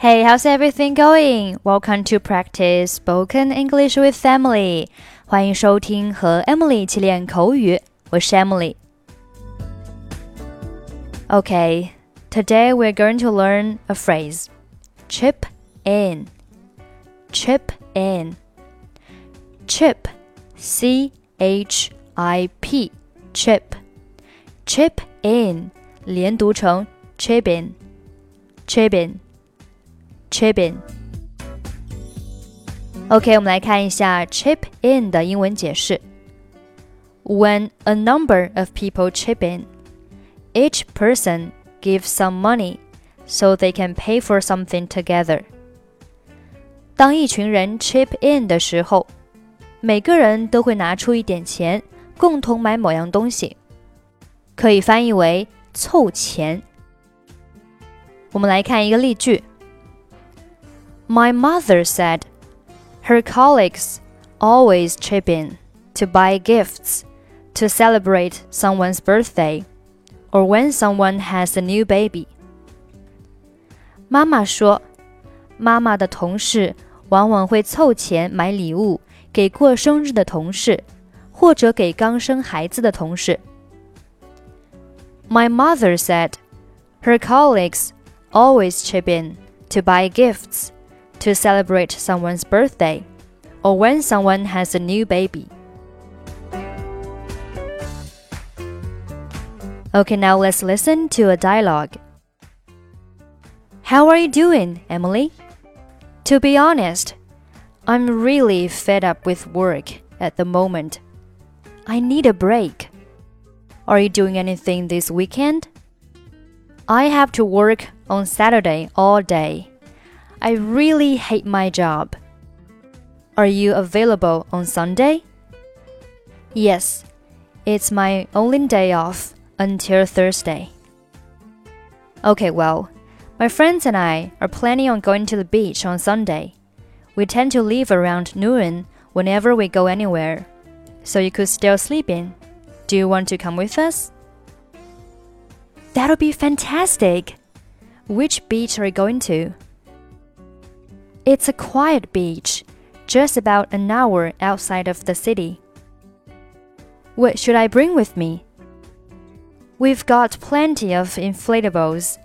Hey, how's everything going? Welcome to practice spoken English with Emily. 欢迎收听和 Emily 一起练口语，我是 Emily。Okay, today we're going to learn a phrase. Chip in. Chip in. Chip, C H I P. Chip. Chip in. 连读成 chip in. Chip in. Chip in，OK，我们来看一下 chip in 的英文解释。When a number of people chip in, each person gives some money so they can pay for something together. 当一群人 chip in 的时候，每个人都会拿出一点钱，共同买某样东西，可以翻译为凑钱。我们来看一个例句 ：My mother said her colleagues always chip in to buy gifts to celebrate someone's birthday or when someone has a new baby. 妈妈说，妈妈的同事往往会凑钱买礼物给过生日的同事，或者给刚生孩子的同事。My mother said her colleagues always chip in to buy gifts to celebrate someone's birthday or when someone has a new baby. Okay, now let's listen to a dialogue. How are you doing, Emily? To be honest, I'm really fed up with work at the moment. I need a break. Are you doing anything this weekend? I have to work on Saturday all day. I really hate my job. Are you available on Sunday? Yes, it's my only day off until Thursday. Okay, well, my friends and I are planning on going to the beach on Sunday. We tend to leave around noon whenever we go anywhere, so you could still sleep in. Do you want to come with us? That'll be fantastic! Which beach are you going to? It's a quiet beach, just about an hour outside of the city. What should I bring with me? We've got plenty of inflatables,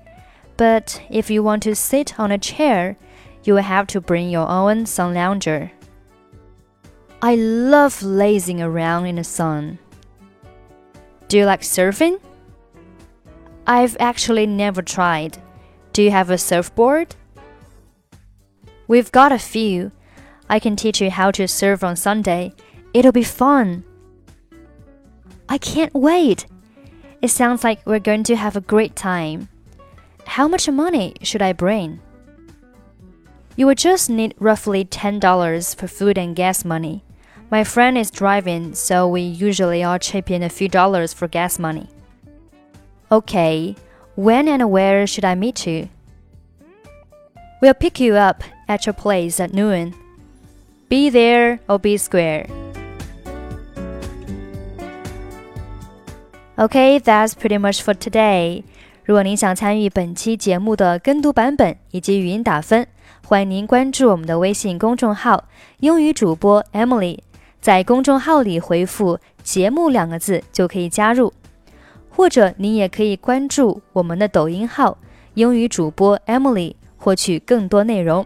but if you want to sit on a chair, you will have to bring your own sun lounger. I love lazing around in the sun. Do you like surfing? I've actually never tried. Do you have a surfboard? We've got a few. I can teach you how to surf on Sunday. It'll be fun. I can't wait. It sounds like we're going to have a great time. How much money should I bring? You will just need roughly $10 for food and gas money. My friend is driving, so we usually all chip in a few dollars for gas money. Okay, when and where should I meet you? We'll pick you up at your place at noon. Be there or be square. Okay, that's pretty much for today. 如果您想参与本期节目的跟读版本以及语音打分，欢迎您关注我们的微信公众号“英语主播 Emily”。在公众号里回复“节目”两个字就可以加入，或者您也可以关注我们的抖音号“英语主播 Emily”，获取更多内容。